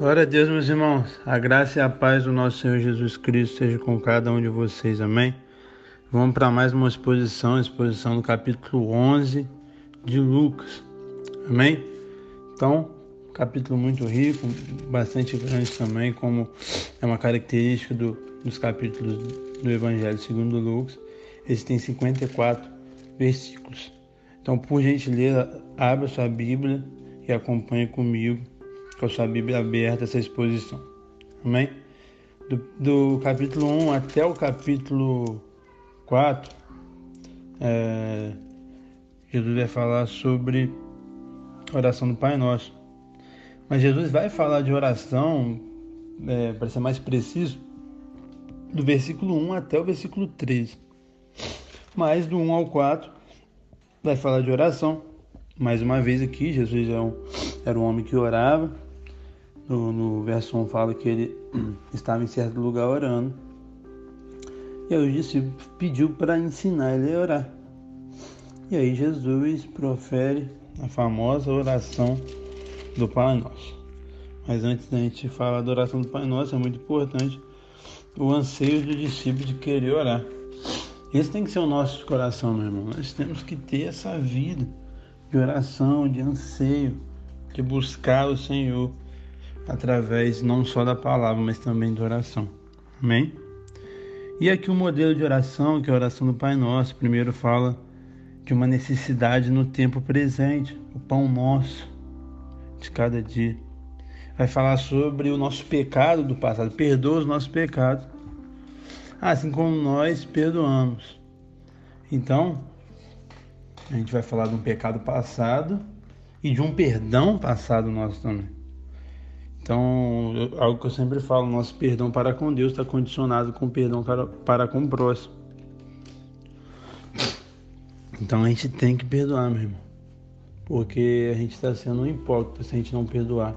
Glória a Deus, meus irmãos. A graça e a paz do nosso Senhor Jesus Cristo seja com cada um de vocês. Amém. Vamos para mais uma exposição, exposição do capítulo 11 de Lucas. Amém. Então, capítulo muito rico, bastante grande também, como é uma característica do, dos capítulos do Evangelho segundo Lucas. Esse tem 54 versículos. Então, por gentileza, abra sua Bíblia e acompanhe comigo com a sua Bíblia aberta essa exposição. Amém? Do, do capítulo 1 até o capítulo 4, é, Jesus vai falar sobre a oração do Pai Nosso. Mas Jesus vai falar de oração, é, para ser mais preciso, do versículo 1 até o versículo 13. Mas do 1 ao 4 vai falar de oração. Mais uma vez aqui, Jesus é um, era um homem que orava, no, no verso 1 fala que ele estava em certo lugar orando. E aí o discípulo pediu para ensinar ele a orar. E aí Jesus profere a famosa oração do Pai Nosso. Mas antes da gente falar da oração do Pai Nosso, é muito importante o anseio do discípulo de querer orar. Esse tem que ser o nosso coração, meu irmão. Nós temos que ter essa vida de oração, de anseio, de buscar o Senhor através não só da palavra, mas também de oração. Amém? E aqui o modelo de oração, que é a oração do Pai Nosso, primeiro fala de uma necessidade no tempo presente, o pão nosso de cada dia. Vai falar sobre o nosso pecado do passado, perdoa os nossos pecados, assim como nós perdoamos. Então, a gente vai falar de um pecado passado e de um perdão passado nosso também. Então, algo que eu sempre falo, nosso perdão para com Deus está condicionado com o perdão para, com o próximo. Então a gente tem que perdoar, meu irmão. Porque a gente está sendo um hipócrita se a gente não perdoar.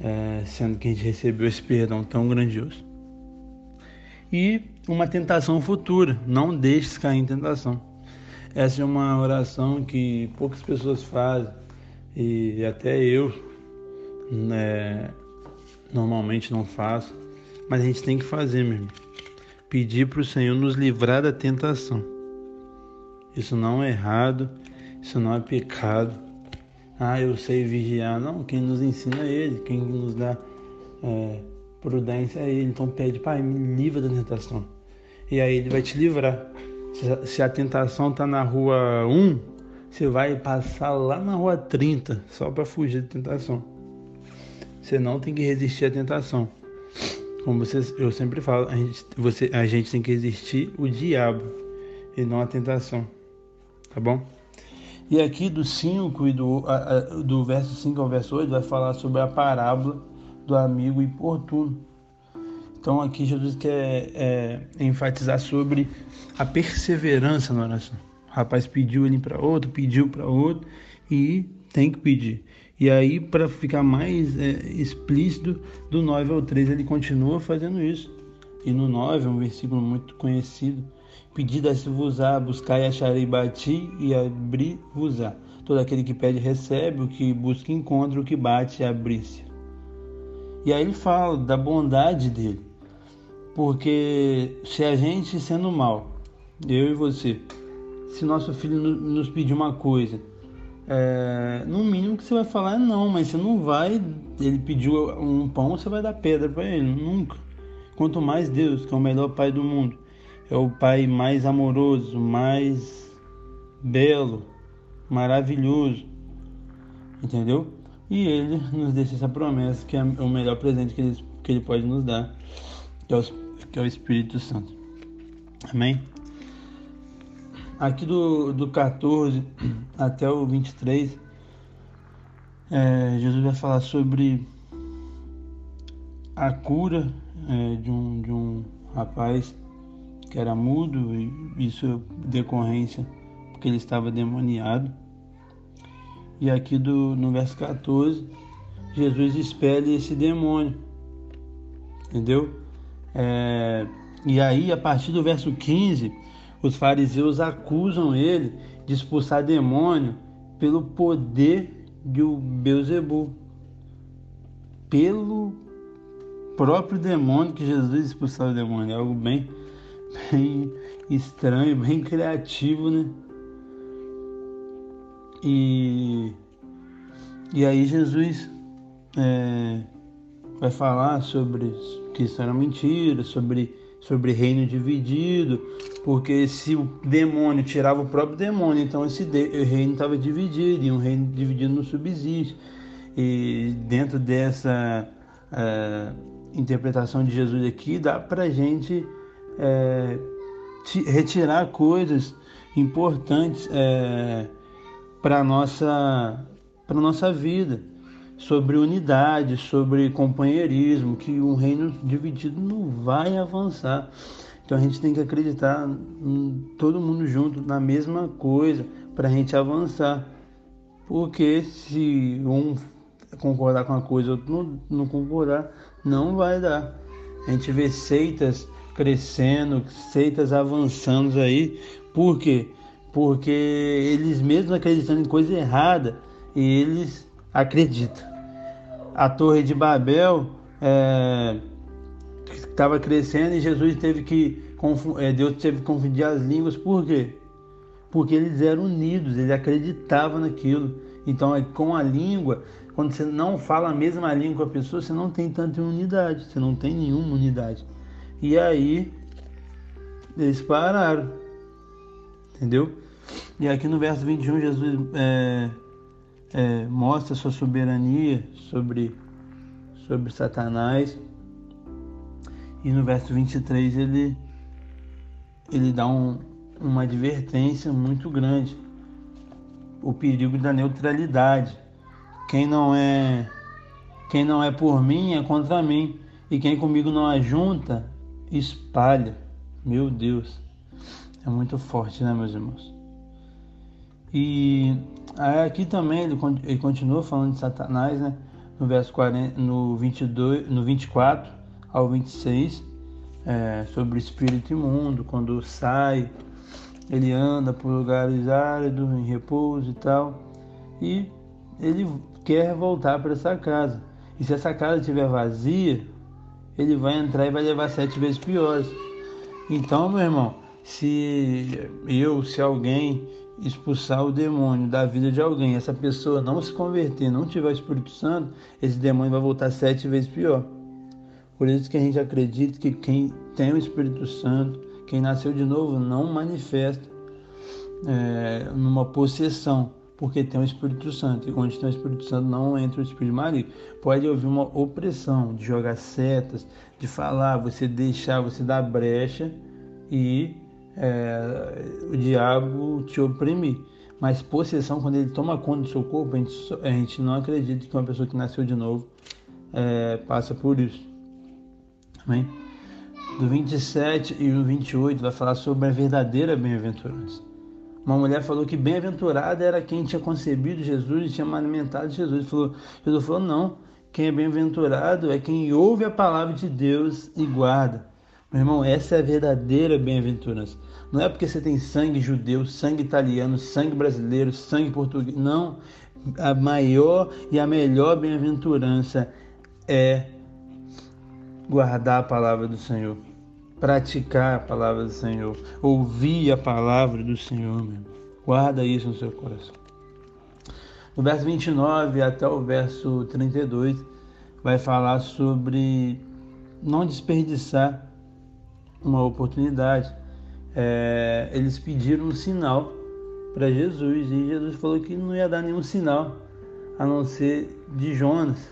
É, sendo que a gente recebeu esse perdão tão grandioso. E uma tentação futura, não deixe cair em tentação. Essa é uma oração que poucas pessoas fazem, e até eu né, normalmente não faço, mas a gente tem que fazer mesmo. Pedir para o Senhor nos livrar da tentação. Isso não é errado, isso não é pecado. Ah, eu sei vigiar. Não, quem nos ensina é Ele, quem nos dá é, prudência é Ele. Então pede, Pai, me livra da tentação. E aí Ele vai te livrar. Se a tentação está na rua 1, você vai passar lá na rua 30 só para fugir da tentação. Você não tem que resistir à tentação. Como você, eu sempre falo, a gente, você, a gente tem que resistir o diabo e não a tentação. Tá bom? E aqui do 5 e do, a, a, do verso 5 ao verso 8 vai falar sobre a parábola do amigo importuno. Então aqui Jesus quer é, enfatizar sobre a perseverança na oração. O rapaz pediu ele para outro, pediu para outro e tem que pedir. E aí, para ficar mais é, explícito, do 9 ao 13 ele continua fazendo isso. E no 9 é um versículo muito conhecido. Pedida se vos á, buscar e acharei, bati e abri vos á. Todo aquele que pede recebe, o que busca encontra, o que bate abri-se. E aí ele fala da bondade dele. Porque se a gente sendo mal, eu e você, se nosso filho nos pedir uma coisa é, no mínimo que você vai falar é não, mas você não vai. Ele pediu um pão, você vai dar pedra para ele, nunca. Quanto mais Deus, que é o melhor pai do mundo, é o pai mais amoroso, mais belo, maravilhoso, entendeu? E ele nos deixa essa promessa que é o melhor presente que ele, que ele pode nos dar, que é, o, que é o Espírito Santo. Amém? Aqui do, do 14 até o 23, é, Jesus vai falar sobre a cura é, de, um, de um rapaz que era mudo, e isso é decorrência porque ele estava demoniado. E aqui do, no verso 14, Jesus expele esse demônio, entendeu? É, e aí, a partir do verso 15, os fariseus acusam ele de expulsar demônio pelo poder de Beuzebu. pelo próprio demônio que Jesus expulsava o demônio. É algo bem, bem estranho, bem criativo, né? E, e aí Jesus é, vai falar sobre que isso era mentira, sobre, sobre reino dividido, porque se o demônio tirava o próprio demônio, então esse de, reino estava dividido, e um reino dividido não subsiste. E dentro dessa é, interpretação de Jesus aqui, dá para a gente é, retirar coisas importantes para nossa para nossa vida sobre unidade, sobre companheirismo, que um reino dividido não vai avançar. Então a gente tem que acreditar todo mundo junto na mesma coisa para a gente avançar. Porque se um concordar com uma coisa, outro não, não concordar, não vai dar. A gente vê seitas crescendo, seitas avançando aí. Por quê? Porque eles mesmos acreditando em coisa errada, eles acreditam. A Torre de Babel estava é, crescendo e Jesus teve que é, Deus teve que confundir as línguas. Por quê? Porque eles eram unidos, eles acreditavam naquilo. Então, com a língua, quando você não fala a mesma língua com a pessoa, você não tem tanta unidade, você não tem nenhuma unidade. E aí, eles pararam. Entendeu? E aqui no verso 21, Jesus é, é, mostra sua soberania sobre, sobre Satanás. E no verso 23 ele, ele dá um, uma advertência muito grande. O perigo da neutralidade. Quem não é quem não é por mim é contra mim, e quem comigo não ajunta, espalha. Meu Deus. É muito forte, né, meus irmãos? E aqui também ele, continua falando de Satanás, né? No verso 40, no 22, no 24 ao 26, é, sobre o espírito imundo, quando sai, ele anda por lugares áridos, em repouso e tal, e ele quer voltar para essa casa. E se essa casa estiver vazia, ele vai entrar e vai levar sete vezes piores. Então, meu irmão, se eu, se alguém expulsar o demônio da vida de alguém, essa pessoa não se converter, não tiver o Espírito Santo, esse demônio vai voltar sete vezes pior. Por isso que a gente acredita que quem tem o Espírito Santo, quem nasceu de novo, não manifesta é, numa possessão porque tem o Espírito Santo. E onde tem o Espírito Santo não entra o Espírito maligno. Pode haver uma opressão de jogar setas, de falar, você deixar, você dar brecha e é, o diabo te oprimir. Mas possessão, quando ele toma conta do seu corpo, a gente, a gente não acredita que uma pessoa que nasceu de novo é, passa por isso. Amém? Do 27 e o 28 vai falar sobre a verdadeira bem-aventurança. Uma mulher falou que bem-aventurada era quem tinha concebido Jesus e tinha alimentado Jesus. Falou, Jesus falou: não, quem é bem-aventurado é quem ouve a palavra de Deus e guarda. Meu irmão, essa é a verdadeira bem-aventurança. Não é porque você tem sangue judeu, sangue italiano, sangue brasileiro, sangue português. Não. A maior e a melhor bem-aventurança é guardar a palavra do Senhor praticar a palavra do Senhor, ouvir a palavra do Senhor, meu. Guarda isso no seu coração. No verso 29 até o verso 32 vai falar sobre não desperdiçar uma oportunidade. É, eles pediram um sinal para Jesus e Jesus falou que não ia dar nenhum sinal a não ser de Jonas.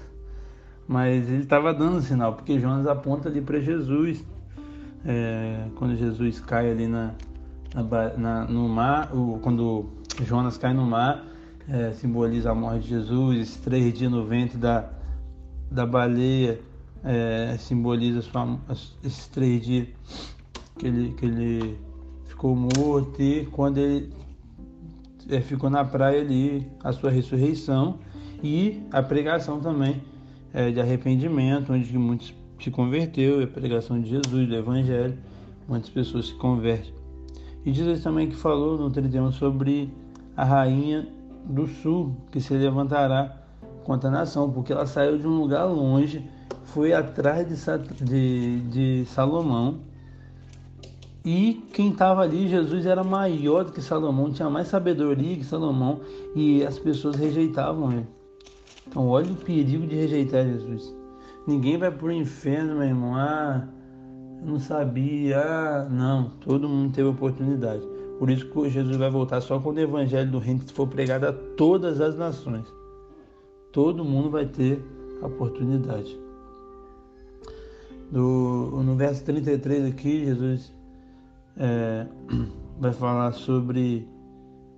Mas ele estava dando sinal, porque Jonas aponta ali para Jesus é, quando Jesus cai ali na, na, na, no mar, quando Jonas cai no mar, é, simboliza a morte de Jesus, esses três dias no ventre da, da baleia, é, simboliza sua, esses três dias que ele, que ele ficou morto e quando ele é, ficou na praia ali, a sua ressurreição e a pregação também é, de arrependimento, onde muitos se converteu, a pregação de Jesus, do Evangelho, muitas pessoas se convertem. E Jesus também que falou no 31 sobre a rainha do sul, que se levantará contra a nação, porque ela saiu de um lugar longe, foi atrás de, de, de Salomão. E quem estava ali, Jesus era maior do que Salomão, tinha mais sabedoria que Salomão, e as pessoas rejeitavam ele. Então, olha o perigo de rejeitar Jesus. Ninguém vai para o inferno, meu irmão. Ah, não sabia. Ah, não. Todo mundo teve oportunidade. Por isso que Jesus vai voltar só quando o evangelho do reino for pregado a todas as nações. Todo mundo vai ter a oportunidade. Do, no verso 33 aqui, Jesus é, vai falar sobre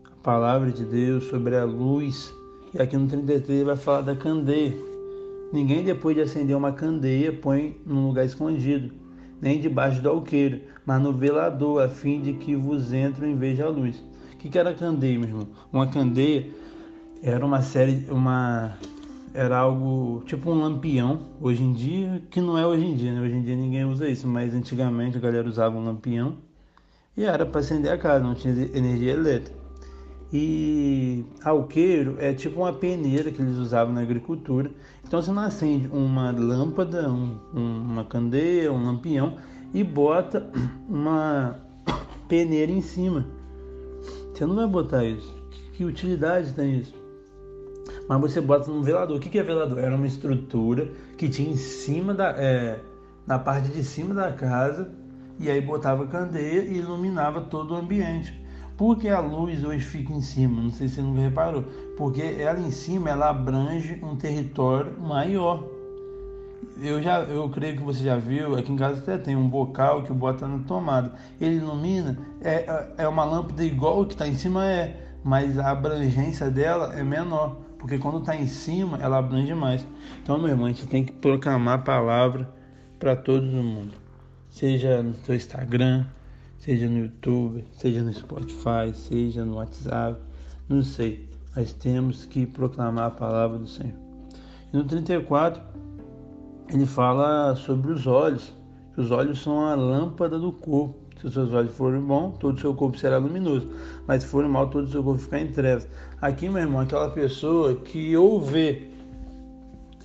a palavra de Deus, sobre a luz. E aqui no 33 ele vai falar da candeia. Ninguém, depois de acender uma candeia, põe num lugar escondido, nem debaixo do alqueiro, mas no velador, a fim de que vos entre e veja a luz. O que, que era candeia, meu irmão? Uma candeia era uma série, uma era algo tipo um lampião, hoje em dia, que não é hoje em dia, né? Hoje em dia ninguém usa isso, mas antigamente a galera usava um lampião e era para acender a casa, não tinha energia elétrica. E alqueiro é tipo uma peneira que eles usavam na agricultura. Então você não acende uma lâmpada, um, uma candeia, um lampião e bota uma peneira em cima. Você não vai botar isso. Que utilidade tem isso? Mas você bota num velador. O que é velador? Era uma estrutura que tinha em cima da. É, na parte de cima da casa, e aí botava candeia e iluminava todo o ambiente. Por que a luz hoje fica em cima? Não sei se você não reparou. Porque ela em cima ela abrange um território maior eu já eu creio que você já viu, aqui em casa até tem um bocal que bota na tomada. Ele ilumina, é, é uma lâmpada igual o que está em cima é, mas a abrangência dela é menor, porque quando está em cima ela abrange mais. Então, meu irmão, a gente tem que proclamar a palavra para todo mundo, seja no seu Instagram, seja no YouTube, seja no Spotify, seja no WhatsApp, não sei, mas temos que proclamar a palavra do Senhor. E no 34 ele fala sobre os olhos. Os olhos são a lâmpada do corpo. Se os seus olhos forem bons, todo o seu corpo será luminoso. Mas se forem mal, todo o seu corpo ficará em trevas. Aqui, meu irmão, aquela pessoa que ou vê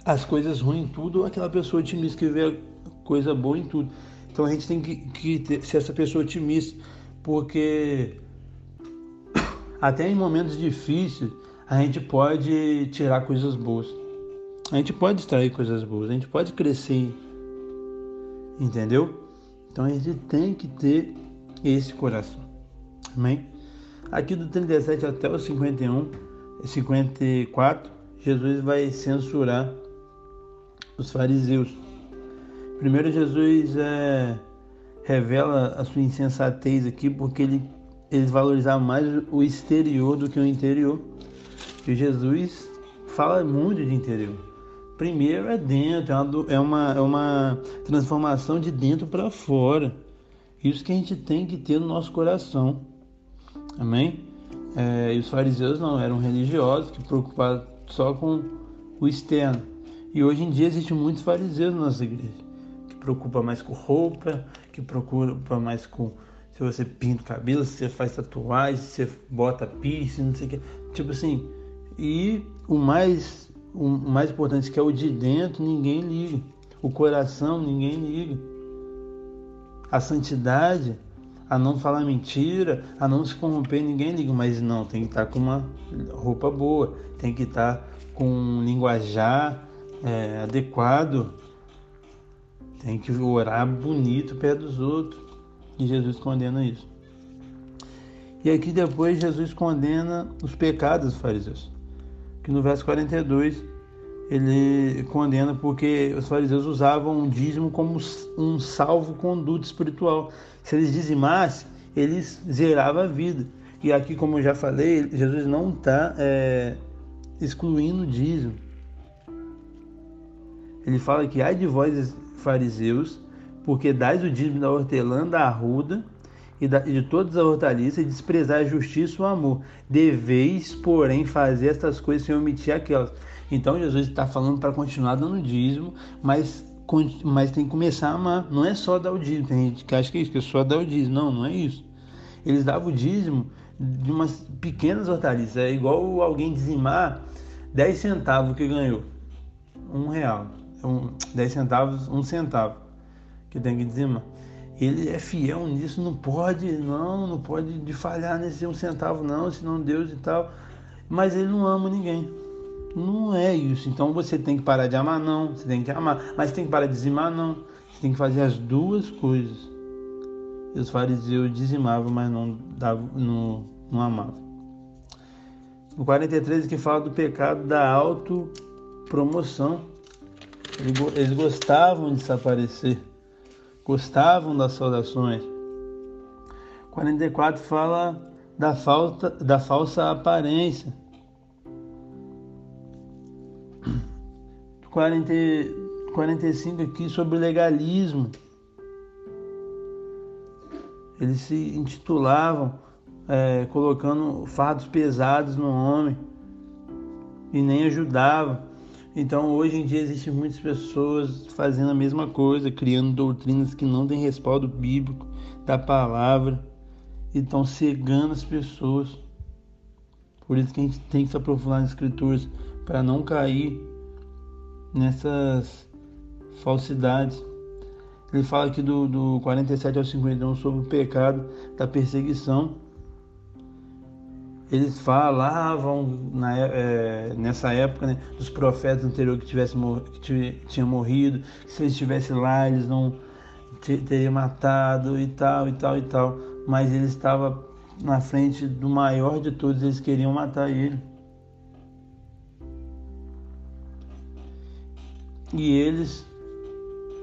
as coisas ruins em tudo, ou aquela pessoa otimista que vê coisa boa em tudo. Então a gente tem que, que ter, ser essa pessoa otimista, porque até em momentos difíceis a gente pode tirar coisas boas. A gente pode extrair coisas boas, a gente pode crescer, entendeu? Então a gente tem que ter esse coração. Amém? Aqui do 37 até o 51, 54, Jesus vai censurar os fariseus. Primeiro, Jesus é, revela a sua insensatez aqui, porque ele, eles valorizavam mais o exterior do que o interior. E Jesus fala muito de interior. Primeiro é dentro, é uma, é uma transformação de dentro para fora. Isso que a gente tem que ter no nosso coração. Amém? É, e os fariseus não, eram religiosos que preocupavam só com o externo. E hoje em dia existem muitos fariseus na nossa igreja que preocupa mais com roupa, que preocupa mais com se você pinta o cabelo, se você faz tatuagem, se você bota piercing, não sei o que. Tipo assim, e o mais o mais importante que é o de dentro, ninguém liga. O coração, ninguém liga. A santidade, a não falar mentira, a não se corromper, ninguém liga. Mas não, tem que estar com uma roupa boa, tem que estar com um linguajar é, adequado, tem que orar bonito perto dos outros. E Jesus condena isso. E aqui depois Jesus condena os pecados dos fariseus que no verso 42 ele condena porque os fariseus usavam o dízimo como um salvo-conduto espiritual. Se eles dizimassem, eles zeravam a vida. E aqui, como eu já falei, Jesus não está é, excluindo o dízimo. Ele fala que ai de vós, fariseus, porque dais o dízimo da hortelã, da arruda e de todas as hortaliças, e desprezar a justiça e o amor. Deveis, porém, fazer estas coisas sem omitir aquelas. Então Jesus está falando para continuar dando dízimo, mas, mas tem que começar a amar. Não é só dar o dízimo. Tem gente que acha que é isso, que é só dar o dízimo. Não, não é isso. Eles davam o dízimo de umas pequenas hortaliças. É igual alguém dizimar 10 centavos que ganhou. Um real. Um, 10 centavos, um centavo que tem que dizimar. Ele é fiel nisso, não pode, não, não pode de falhar nesse um centavo, não, senão Deus e tal. Mas ele não ama ninguém. Não é isso. Então você tem que parar de amar, não. Você tem que amar. Mas tem que parar de dizimar, não. Você tem que fazer as duas coisas. E os fariseus dizimavam, mas não, davam, não, não amavam. No 43 que fala do pecado da autopromoção. Eles gostavam de se aparecer, gostavam das saudações. 44 fala da, falta, da falsa aparência. 40, 45 aqui sobre legalismo. Eles se intitulavam é, colocando fardos pesados no homem e nem ajudavam. Então hoje em dia existem muitas pessoas fazendo a mesma coisa, criando doutrinas que não têm respaldo bíblico da palavra e estão cegando as pessoas. Por isso que a gente tem que se aprofundar nas escrituras para não cair nessas falsidades. Ele fala aqui do, do 47 ao 51 sobre o pecado da perseguição. Eles falavam na, é, nessa época né, dos profetas anteriores que, tivesse, que tinham morrido, que se eles estivessem lá eles não teriam matado e tal, e tal, e tal. Mas ele estava na frente do maior de todos, eles queriam matar ele. E eles,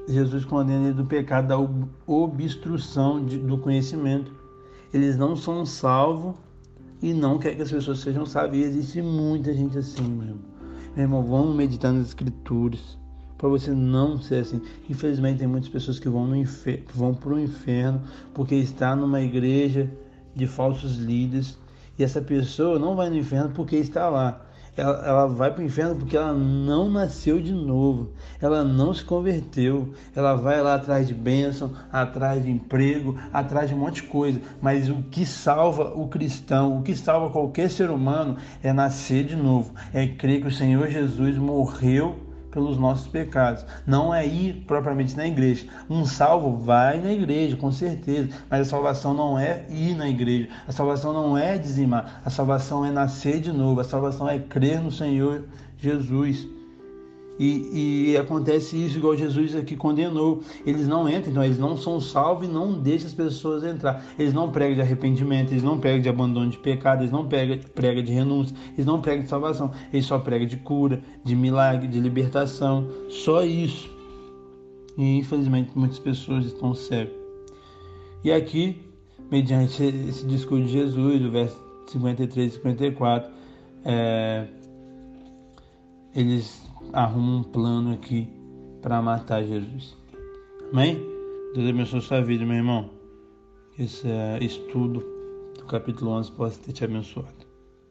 Jesus condena ele do pecado da obstrução de, do conhecimento. Eles não são salvos e não quer que as pessoas sejam. E existe muita gente assim, meu irmão. Meu irmão, vamos meditar nas escrituras para você não ser assim. Infelizmente tem muitas pessoas que vão no infer vão para o inferno porque está numa igreja de falsos líderes e essa pessoa não vai no inferno porque está lá ela, ela vai para o inferno porque ela não nasceu de novo, ela não se converteu, ela vai lá atrás de bênção, atrás de emprego, atrás de um monte de coisa. Mas o que salva o cristão, o que salva qualquer ser humano é nascer de novo, é crer que o Senhor Jesus morreu pelos nossos pecados. Não é ir propriamente na igreja. Um salvo vai na igreja, com certeza, mas a salvação não é ir na igreja. A salvação não é dizimar. A salvação é nascer de novo. A salvação é crer no Senhor Jesus. E, e, acontece isso igual Jesus aqui condenou. Eles não entram, então eles não são salvos e não deixam as pessoas entrar. Eles não pregam de arrependimento, eles não pregam de abandono de pecado, eles não pregam, pregam de renúncia, eles não pregam de salvação. Eles só pregam de cura, de milagre, de libertação. Só isso. E infelizmente muitas pessoas estão cegas. E aqui, mediante esse discurso de Jesus, o verso 53 e 54, é, eles arruma um plano aqui para matar Jesus. Amém? Deus abençoe sua vida, meu irmão. Esse uh, estudo do capítulo 11 possa ter te abençoado.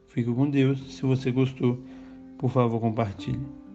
Fique com Deus. Se você gostou, por favor, compartilhe.